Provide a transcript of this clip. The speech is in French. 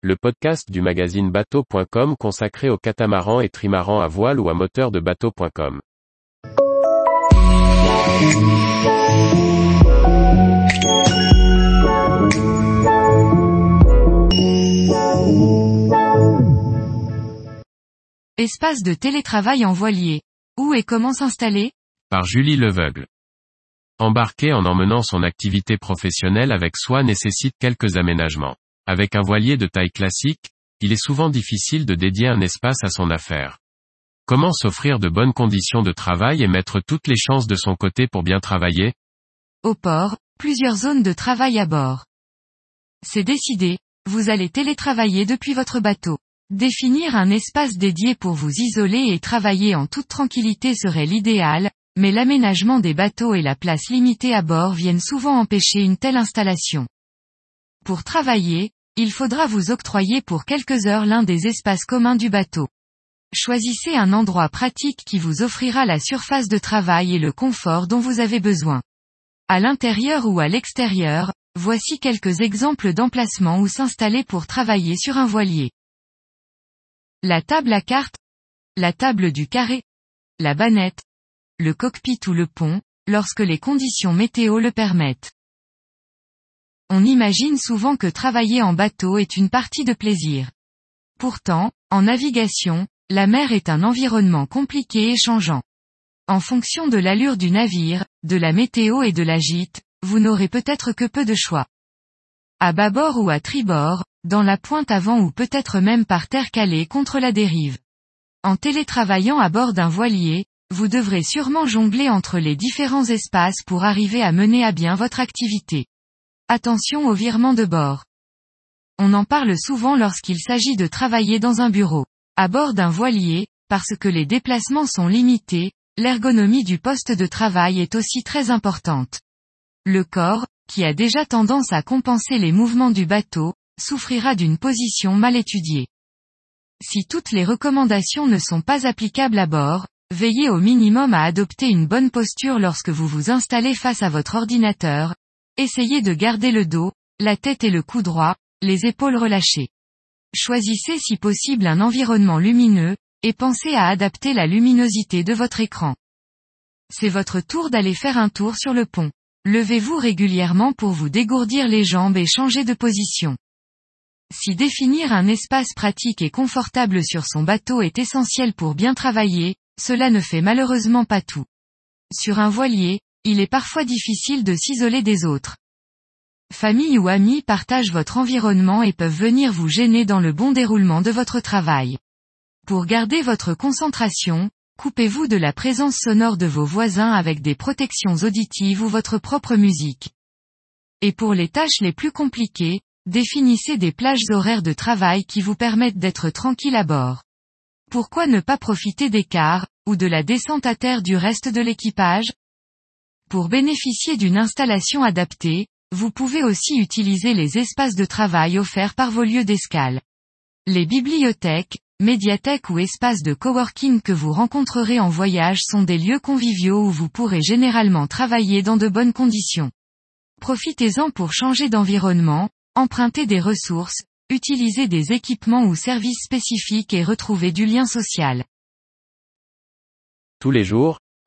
le podcast du magazine bateau.com consacré aux catamarans et trimarans à voile ou à moteur de bateau.com. Espace de télétravail en voilier. Où et comment s'installer? Par Julie Leveugle. Embarquer en emmenant son activité professionnelle avec soi nécessite quelques aménagements. Avec un voilier de taille classique, il est souvent difficile de dédier un espace à son affaire. Comment s'offrir de bonnes conditions de travail et mettre toutes les chances de son côté pour bien travailler? Au port, plusieurs zones de travail à bord. C'est décidé, vous allez télétravailler depuis votre bateau. Définir un espace dédié pour vous isoler et travailler en toute tranquillité serait l'idéal, mais l'aménagement des bateaux et la place limitée à bord viennent souvent empêcher une telle installation. Pour travailler, il faudra vous octroyer pour quelques heures l'un des espaces communs du bateau. Choisissez un endroit pratique qui vous offrira la surface de travail et le confort dont vous avez besoin. À l'intérieur ou à l'extérieur, voici quelques exemples d'emplacements où s'installer pour travailler sur un voilier. La table à cartes, la table du carré, la banette, le cockpit ou le pont, lorsque les conditions météo le permettent. On imagine souvent que travailler en bateau est une partie de plaisir. Pourtant, en navigation, la mer est un environnement compliqué et changeant. En fonction de l'allure du navire, de la météo et de la gîte, vous n'aurez peut-être que peu de choix. À bâbord ou à tribord, dans la pointe avant ou peut-être même par terre calée contre la dérive. En télétravaillant à bord d'un voilier, vous devrez sûrement jongler entre les différents espaces pour arriver à mener à bien votre activité. Attention au virement de bord. On en parle souvent lorsqu'il s'agit de travailler dans un bureau. À bord d'un voilier, parce que les déplacements sont limités, l'ergonomie du poste de travail est aussi très importante. Le corps, qui a déjà tendance à compenser les mouvements du bateau, souffrira d'une position mal étudiée. Si toutes les recommandations ne sont pas applicables à bord, Veillez au minimum à adopter une bonne posture lorsque vous vous installez face à votre ordinateur. Essayez de garder le dos, la tête et le cou droit, les épaules relâchées. Choisissez si possible un environnement lumineux, et pensez à adapter la luminosité de votre écran. C'est votre tour d'aller faire un tour sur le pont. Levez-vous régulièrement pour vous dégourdir les jambes et changer de position. Si définir un espace pratique et confortable sur son bateau est essentiel pour bien travailler, cela ne fait malheureusement pas tout. Sur un voilier, il est parfois difficile de s'isoler des autres. Famille ou amis partagent votre environnement et peuvent venir vous gêner dans le bon déroulement de votre travail. Pour garder votre concentration, coupez-vous de la présence sonore de vos voisins avec des protections auditives ou votre propre musique. Et pour les tâches les plus compliquées, définissez des plages horaires de travail qui vous permettent d'être tranquille à bord. Pourquoi ne pas profiter des ou de la descente à terre du reste de l'équipage Pour bénéficier d'une installation adaptée, vous pouvez aussi utiliser les espaces de travail offerts par vos lieux d'escale. Les bibliothèques, médiathèques ou espaces de coworking que vous rencontrerez en voyage sont des lieux conviviaux où vous pourrez généralement travailler dans de bonnes conditions. Profitez-en pour changer d'environnement, emprunter des ressources, utiliser des équipements ou services spécifiques et retrouver du lien social. Tous les jours,